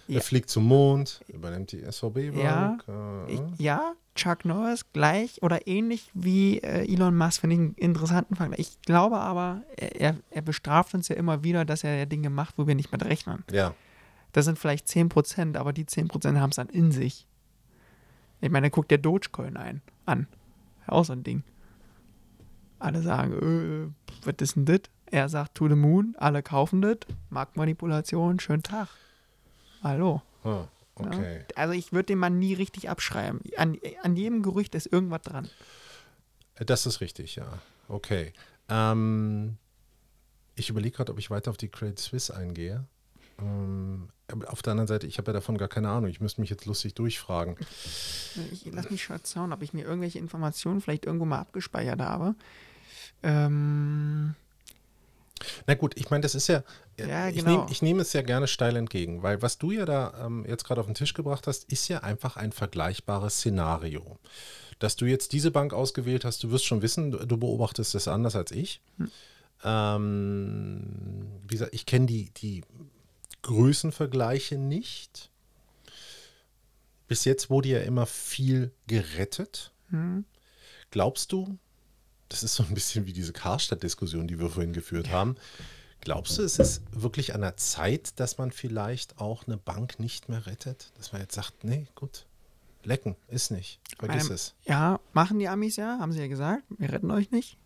ja. Er fliegt zum Mond, übernimmt die SVB-Bank. Ja, äh, ja, Chuck Norris gleich oder ähnlich wie äh, Elon Musk, finde ich einen interessanten Fakt. Ich glaube aber, er, er bestraft uns ja immer wieder, dass er Dinge macht, wo wir nicht mit rechnen. Ja. Das sind vielleicht 10 Prozent, aber die 10 Prozent haben es dann in sich. Ich meine, guckt der Dogecoin ein, an. Auch so ein Ding. Alle sagen, äh, was ist denn das? Er sagt to the moon, alle kaufen das. Marktmanipulation, schönen Tag. Hallo. Oh, okay. Ja? Also ich würde den Mann nie richtig abschreiben. An, an jedem Gerücht ist irgendwas dran. Das ist richtig, ja. Okay. Ähm, ich überlege gerade, ob ich weiter auf die Credit Suisse eingehe. Ähm, auf der anderen Seite, ich habe ja davon gar keine Ahnung. Ich müsste mich jetzt lustig durchfragen. Ich lass mich schon schauen, ob ich mir irgendwelche Informationen vielleicht irgendwo mal abgespeichert habe. Ähm, Na gut, ich meine, das ist ja. Ja, ich, genau. nehme, ich nehme es ja gerne steil entgegen, weil was du ja da ähm, jetzt gerade auf den Tisch gebracht hast, ist ja einfach ein vergleichbares Szenario. Dass du jetzt diese Bank ausgewählt hast, du wirst schon wissen, du, du beobachtest das anders als ich. Ähm, wie gesagt, ich kenne die, die Größenvergleiche nicht. Bis jetzt wurde ja immer viel gerettet. Glaubst du, das ist so ein bisschen wie diese Karstadt-Diskussion, die wir vorhin geführt haben. Glaubst du, es ist wirklich an der Zeit, dass man vielleicht auch eine Bank nicht mehr rettet? Dass man jetzt sagt, nee, gut, lecken, ist nicht. Vergiss Einem- es. Ja, machen die Amis ja, haben sie ja gesagt. Wir retten euch nicht.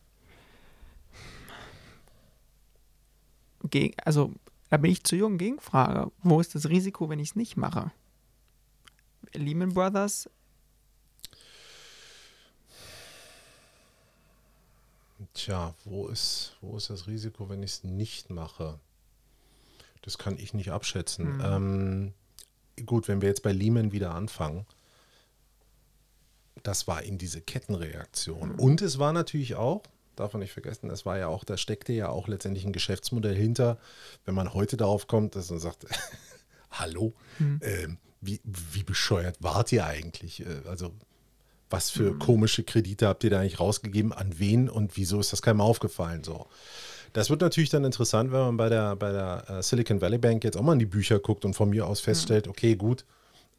Geg also, da bin ich zu jung. Gegenfrage. Wo ist das Risiko, wenn ich es nicht mache? Lehman Brothers, Tja, wo ist, wo ist das Risiko, wenn ich es nicht mache? Das kann ich nicht abschätzen. Ähm, gut, wenn wir jetzt bei Lehman wieder anfangen, das war in diese Kettenreaktion. Und es war natürlich auch, darf man nicht vergessen, es war ja auch, da steckte ja auch letztendlich ein Geschäftsmodell hinter, wenn man heute darauf kommt, dass man sagt, hallo, ähm, wie, wie bescheuert wart ihr eigentlich? Äh, Also was für komische Kredite habt ihr da eigentlich rausgegeben, an wen und wieso ist das keinem aufgefallen? So. Das wird natürlich dann interessant, wenn man bei der, bei der äh, Silicon Valley Bank jetzt auch mal in die Bücher guckt und von mir aus feststellt, okay, gut,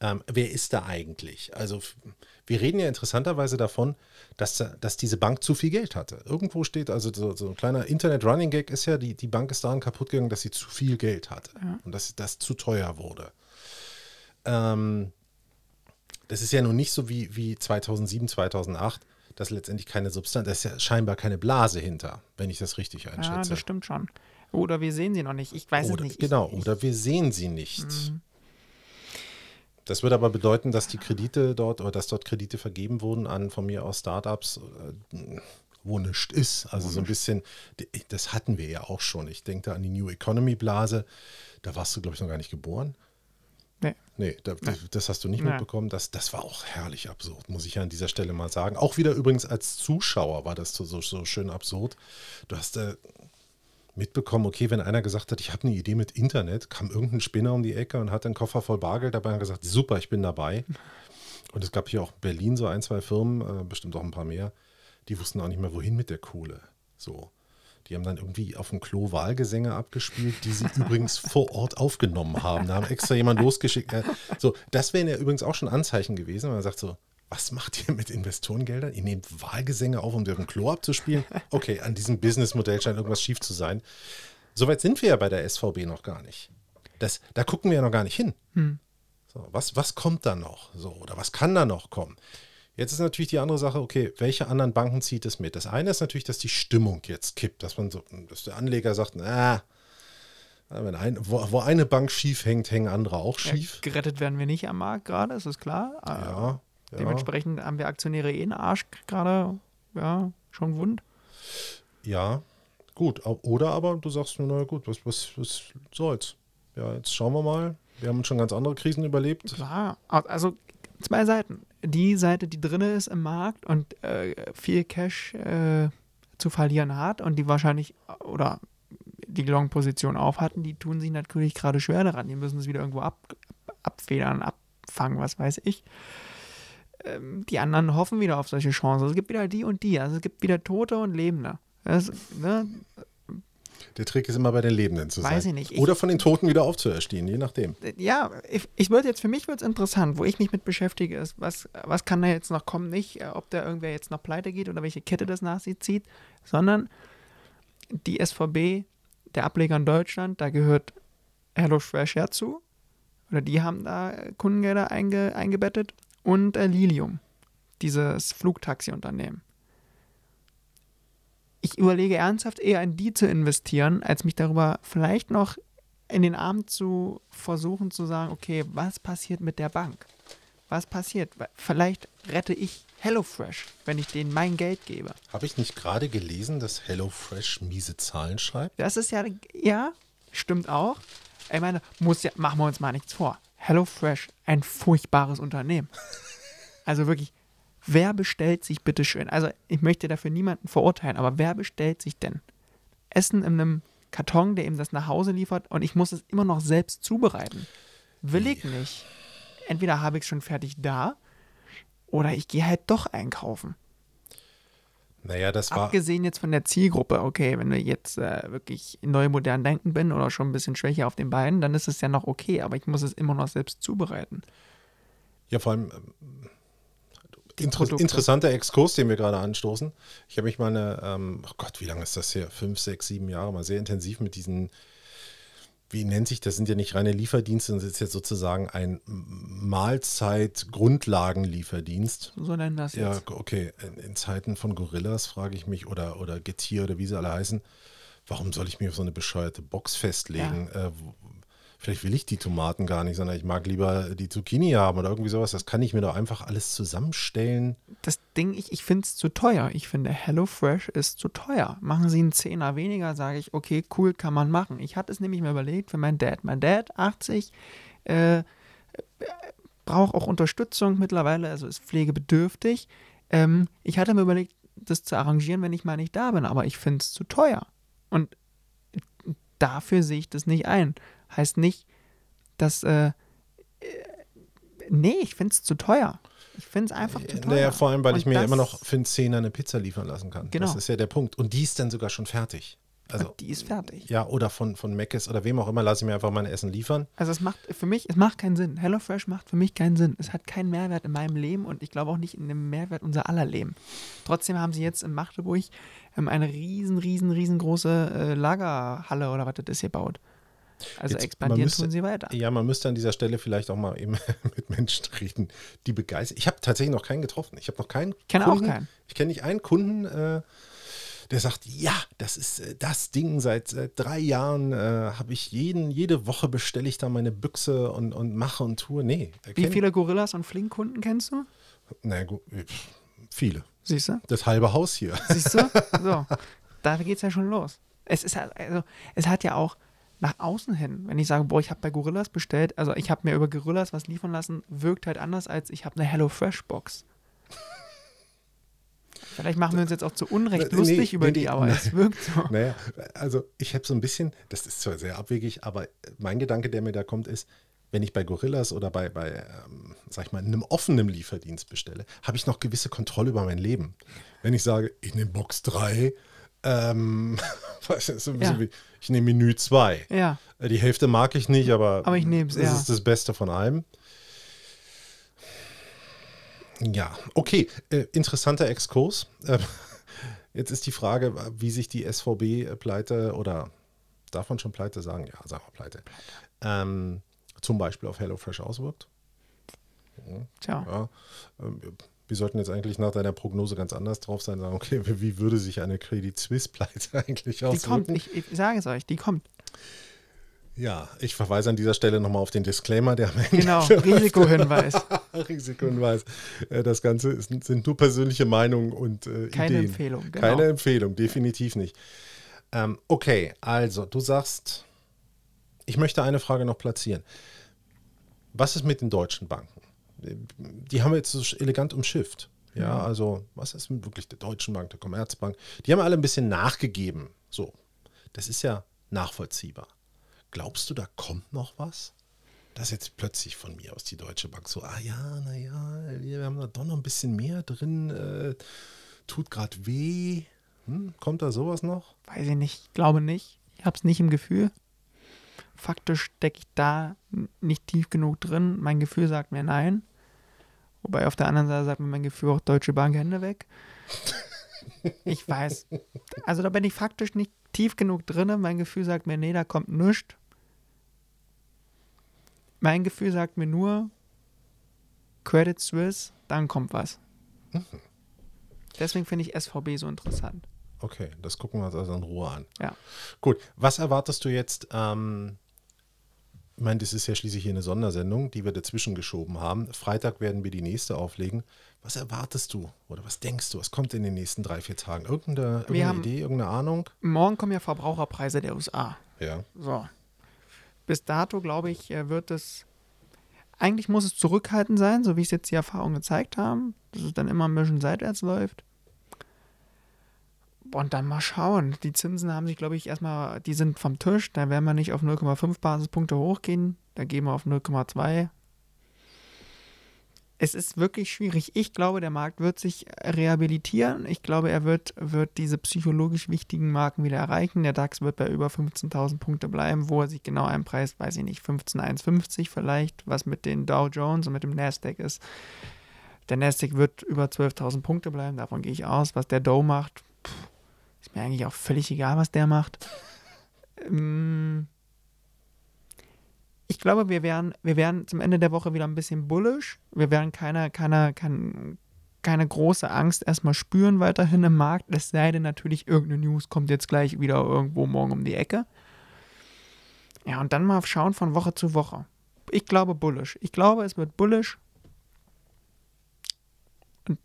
ähm, wer ist da eigentlich? Also wir reden ja interessanterweise davon, dass, da- dass diese Bank zu viel Geld hatte. Irgendwo steht, also so, so ein kleiner Internet-Running-Gag ist ja, die, die Bank ist daran kaputt gegangen, dass sie zu viel Geld hatte und dass das zu teuer wurde. Ähm, das ist ja nun nicht so wie, wie 2007, 2008, dass letztendlich keine Substanz, da ist ja scheinbar keine Blase hinter, wenn ich das richtig ja, einschätze. das stimmt schon. Oder wir sehen sie noch nicht. Ich weiß oder, es nicht. Genau, ich, oder wir sehen sie nicht. Das würde aber bedeuten, dass die Kredite dort oder dass dort Kredite vergeben wurden an von mir aus Startups, äh, wo nichts ist. Also so ein bisschen, das hatten wir ja auch schon. Ich denke da an die New Economy Blase. Da warst du, glaube ich, noch gar nicht geboren. Nee. Nee, da, das hast du nicht Nee. mitbekommen. Das, das war auch herrlich absurd, muss ich ja an dieser Stelle mal sagen. Auch wieder übrigens als Zuschauer war das so, so, schön absurd. Du hast äh, mitbekommen, okay, wenn einer gesagt hat, ich habe eine Idee mit Internet, kam irgendein Spinner um die Ecke und hat einen Koffer voll Bargeld dabei und gesagt, super, ich bin dabei. Und es gab hier auch in Berlin so ein, zwei Firmen, äh, bestimmt auch ein paar mehr, die wussten auch nicht mehr, wohin mit der Kohle. So. Die haben dann irgendwie auf dem Klo Wahlgesänge abgespielt, die sie übrigens vor Ort aufgenommen haben. Da haben extra jemand losgeschickt. So, das wären ja übrigens auch schon Anzeichen gewesen, wenn man sagt so, was macht ihr mit Investorengeldern? Ihr nehmt Wahlgesänge auf, um dem Klo abzuspielen? Okay, an diesem Businessmodell scheint irgendwas schief zu sein. Soweit sind wir ja bei der SVB noch gar nicht. Das, da gucken wir ja noch gar nicht hin. So, was, was kommt da noch? So, oder was kann da noch kommen? Jetzt ist natürlich die andere Sache, okay, welche anderen Banken zieht es mit? Das eine ist natürlich, dass die Stimmung jetzt kippt, dass man so, dass der Anleger sagt, na, wenn ein, wo, wo eine Bank schief hängt, hängen andere auch ja, schief. gerettet werden wir nicht am Markt gerade, ist das klar. Äh, Ja, ja. Dementsprechend haben wir Aktionäre eh einen Arsch gerade, ja, schon wund. Ja, gut. Oder aber du sagst nur, na gut, was, was, was soll's? Ja, jetzt schauen wir mal. Wir haben schon ganz andere Krisen überlebt. Klar, also zwei Seiten. Die Seite, die drin ist im Markt und äh, viel Cash äh, zu verlieren hat und die wahrscheinlich oder die Long-Position auf hatten, die tun sich natürlich gerade schwer daran. Die müssen es wieder irgendwo ab, abfedern, abfangen, was weiß ich. Ähm, die anderen hoffen wieder auf solche Chancen. Es gibt wieder die und die. Also es gibt wieder Tote und Lebende. Das, ne, Der Trick ist immer bei den Lebenden zu Weiß sein. ich nicht. Ich- Oder von den Toten wieder aufzuerstehen, je nachdem. ja, ich, ich würde jetzt, für mich wird es interessant, wo ich mich mit beschäftige, ist, was, was kann da jetzt noch kommen? Nicht, äh, ob da irgendwer jetzt noch pleite geht oder welche Kette das nach sich zieht, sondern die SVB, der Ableger in Deutschland, da gehört HelloFresh herzu. Oder die haben da äh, Kundengelder einge, eingebettet. Und äh, Lilium, dieses Flugtaxi-Unternehmen. Ich überlege ernsthaft eher in die zu investieren, als mich darüber vielleicht noch in den Abend zu versuchen zu sagen, okay, was passiert mit der Bank? Was passiert? Vielleicht rette ich HelloFresh, wenn ich denen mein Geld gebe. Habe ich nicht gerade gelesen, dass HelloFresh miese Zahlen schreibt? Das ist ja, ja, stimmt auch. Ich meine, muss ja, machen wir uns mal nichts vor. HelloFresh, ein furchtbares Unternehmen. Also wirklich Wer bestellt sich bitte schön? Also ich möchte dafür niemanden verurteilen, aber wer bestellt sich denn Essen in einem Karton, der ihm das nach Hause liefert und ich muss es immer noch selbst zubereiten? Will ich nicht. Entweder habe ich es schon fertig da oder ich gehe halt doch einkaufen. Naja, das war. Abgesehen jetzt von der Zielgruppe, okay, wenn du jetzt äh, wirklich neu modern denken bin oder schon ein bisschen schwächer auf den Beinen, dann ist es ja noch okay, aber ich muss es immer noch selbst zubereiten. Ja, vor allem ähm, inter Produkte. interessanter Exkurs, den wir gerade anstoßen. Ich habe mich mal eine, ähm, oh Gott, wie lange ist das her? Fünf, sechs, sieben Jahre mal sehr intensiv mit diesen, wie nennt sich das? Sind ja nicht reine Lieferdienste, das ist jetzt sozusagen ein Mahlzeit-Grundlagenlieferdienst. So nennen das Ja, jetzt. okay. In, in Zeiten von Gorillas frage ich mich, oder, oder Getir oder wie sie alle heißen, warum soll ich mich auf so eine bescheuerte Box festlegen? Äh, wo- vielleicht will ich die Tomaten gar nicht, sondern ich mag lieber die Zucchini haben oder irgendwie sowas. Das kann ich mir doch einfach alles zusammenstellen. Das Ding, ich, ich finde es zu teuer. Ich finde, HelloFresh ist zu teuer. Machen Sie einen Zehner weniger, sage ich, okay, cool, kann man machen. Ich hatte es nämlich mir überlegt für meinen Dad. Mein Dad, 80, äh, braucht auch Unterstützung mittlerweile, also ist pflegebedürftig. Ähm, ich hatte mir überlegt, das zu arrangieren, wenn ich mal nicht da bin, aber ich finde es zu teuer. Und dafür sehe ich das nicht ein. Heißt nicht, dass, äh, äh, nee, ich finde es zu teuer. Ich finde es einfach zu teuer. Naja, vor allem, weil ich Und mir das- immer noch für einen Zehner eine Pizza liefern lassen kann. Genau. Das ist ja der Punkt. Und die ist dann sogar schon fertig. Also, Und die ist fertig. ja, oder von, von Mc's oder wem auch immer, lasse ich mir einfach mein Essen liefern. Also es macht für mich, es macht keinen Sinn. HelloFresh macht für mich keinen Sinn. Es hat keinen Mehrwert in meinem Leben und ich glaube auch nicht in dem Mehrwert unser aller Leben. Trotzdem haben sie jetzt in Magdeburg ähm, eine riesen, riesen, riesengroße äh, Lagerhalle oder was das ist gebaut. Also Jetzt, expandieren müsste- tun sie weiter. Ja, man müsste an dieser Stelle vielleicht auch mal eben mit Menschen reden, die begeistert. Ich habe tatsächlich noch keinen getroffen. Ich habe noch keinen. Ich kenne auch keinen. Ich kenne nicht einen Kunden, äh, der sagt, ja, das ist äh, das Ding. Seit, seit drei Jahren äh, habe ich jeden, jede Woche bestelle ich da meine Büchse und, und mache und tue. Nee. Wie viele Gorillas und Flink-Kunden kennst du? Na gut, viele. Siehst du? Das halbe Haus hier. Siehst du? So, da geht's ja schon los. Es ist also, es hat ja auch nach außen hin, wenn ich sage, boah, ich habe bei Gorillas bestellt, also ich habe mir über Gorillas was liefern lassen, wirkt halt anders als ich habe eine HelloFresh-Box. Vielleicht machen wir uns jetzt auch zu Unrecht lustig nee, über nee, die, nee, aber es wirkt so. Naja, also ich habe so ein bisschen, das ist zwar sehr abwegig, aber mein Gedanke, der mir da kommt, ist, wenn ich bei Gorillas oder bei, bei ähm, sag ich mal, einem offenen Lieferdienst bestelle, habe ich noch gewisse Kontrolle über mein Leben. Wenn ich sage, ich nehme Box 3, ähm, so Ja. wie, ich nehme Menü 2. Ja, Die Hälfte mag ich nicht, aber, Aber ich nehm's, das ja. ist das Beste von allem. Ja, okay. Äh, interessanter Exkurs. Äh, jetzt ist die Frage, wie sich die SVB-Pleite oder darf man schon Pleite sagen? Ja, sagen wir Pleite. Ähm, zum Beispiel auf HelloFresh auswirkt. tja. Ja, ähm, wir sollten jetzt eigentlich nach deiner Prognose ganz anders drauf sein, sagen, okay, wie würde sich eine Credit Suisse-Pleite eigentlich Die kommt, auswirken? ich, ich sage es euch, die kommt. Ja, ich verweise an dieser Stelle nochmal auf den Disclaimer, der am Ende Genau, Risikohinweis. Risikohinweis. Äh, Das Ganze ist, sind nur persönliche Meinungen und äh, Keine Ideen. Empfehlung, genau. Keine Empfehlung, definitiv nicht. Ähm, okay, also du sagst, ich möchte eine Frage noch platzieren. Was ist mit den deutschen Banken? Die haben wir jetzt so elegant umschifft. Ja, also was ist mit wirklich der Deutschen Bank, der Commerzbank? Die haben alle ein bisschen nachgegeben. So, das ist ja nachvollziehbar. Glaubst du, da kommt noch was? Dass jetzt plötzlich von mir aus die Deutsche Bank so, ah ja, naja, wir haben da doch noch ein bisschen mehr drin, äh, tut gerade weh. Hm, kommt da sowas noch? Weiß ich nicht, ich glaube nicht. Ich habe es nicht im Gefühl. Faktisch stecke ich da nicht tief genug drin. Mein Gefühl sagt mir nein. Wobei auf der anderen Seite sagt mir mein Gefühl auch Deutsche Bank Hände weg. Ich weiß. Also da bin ich faktisch nicht tief genug drin. Mein Gefühl sagt mir, nee, da kommt nichts. Mein Gefühl sagt mir nur, Credit Suisse, dann kommt was. Deswegen finde ich SVB so interessant. Okay, das gucken wir uns also in Ruhe an. Ja. Gut, was erwartest du jetzt? Ähm, ich meine, das ist ja schließlich hier eine Sondersendung, die wir dazwischen geschoben haben. Freitag werden wir die nächste auflegen. Was erwartest du oder was denkst du? Was kommt in den nächsten drei, vier Tagen? Irgendeine, irgendeine Idee, irgendeine Ahnung? Morgen kommen ja Verbraucherpreise der USA. Ja. So. Bis dato, glaube ich, äh, wird es. Eigentlich muss es zurückhaltend sein, so wie es jetzt die Erfahrungen gezeigt haben, dass es dann immer ein bisschen seitwärts läuft. Und dann mal schauen. Die Zinsen haben sich, glaube ich, erstmal, die sind vom Tisch. Da werden wir nicht auf 0,5 Basispunkte hochgehen. Da gehen wir auf 0,2. Es ist wirklich schwierig. Ich glaube, der Markt wird sich rehabilitieren. Ich glaube, er wird, wird diese psychologisch wichtigen Marken wieder erreichen. Der DAX wird bei über 15.000 Punkte bleiben, wo er sich genau einpreist, weiß ich nicht, 15,150 vielleicht, was mit den Dow Jones und mit dem Nasdaq ist. Der Nasdaq wird über 12.000 Punkte bleiben, davon gehe ich aus. Was der Dow macht, pff, ist mir eigentlich auch völlig egal, was der macht. Ähm, ich glaube, wir werden, wir werden zum Ende der Woche wieder ein bisschen bullish. Wir werden keine, keine, keine, keine große Angst erstmal spüren weiterhin im Markt. Es sei denn natürlich, irgendeine News kommt jetzt gleich wieder irgendwo morgen um die Ecke. Ja, und dann mal schauen von Woche zu Woche. Ich glaube bullish. Ich glaube, es wird bullish. Und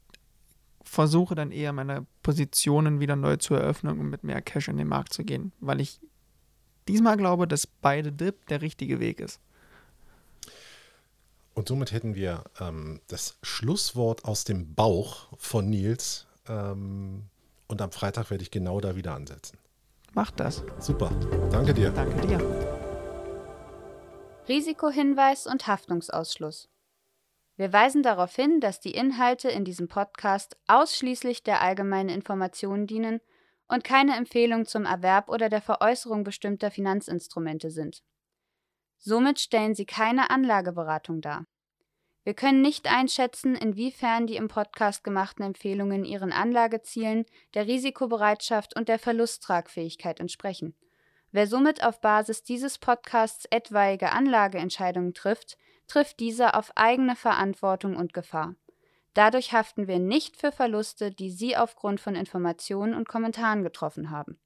versuche dann eher meine Positionen wieder neu zu eröffnen und mit mehr Cash in den Markt zu gehen, weil ich diesmal glaube, dass beide Dip der richtige Weg ist. Und somit hätten wir ähm, das Schlusswort aus dem Bauch von Nils. Ähm, und am Freitag werde ich genau da wieder ansetzen. Macht das. Super. Danke dir. Danke dir. Risikohinweis und Haftungsausschluss. Wir weisen darauf hin, dass die Inhalte in diesem Podcast ausschließlich der allgemeinen Information dienen und keine Empfehlung zum Erwerb oder der Veräußerung bestimmter Finanzinstrumente sind. Somit stellen sie keine Anlageberatung dar. Wir können nicht einschätzen, inwiefern die im Podcast gemachten Empfehlungen ihren Anlagezielen, der Risikobereitschaft und der Verlusttragfähigkeit entsprechen. Wer somit auf Basis dieses Podcasts etwaige Anlageentscheidungen trifft, trifft diese auf eigene Verantwortung und Gefahr. Dadurch haften wir nicht für Verluste, die Sie aufgrund von Informationen und Kommentaren getroffen haben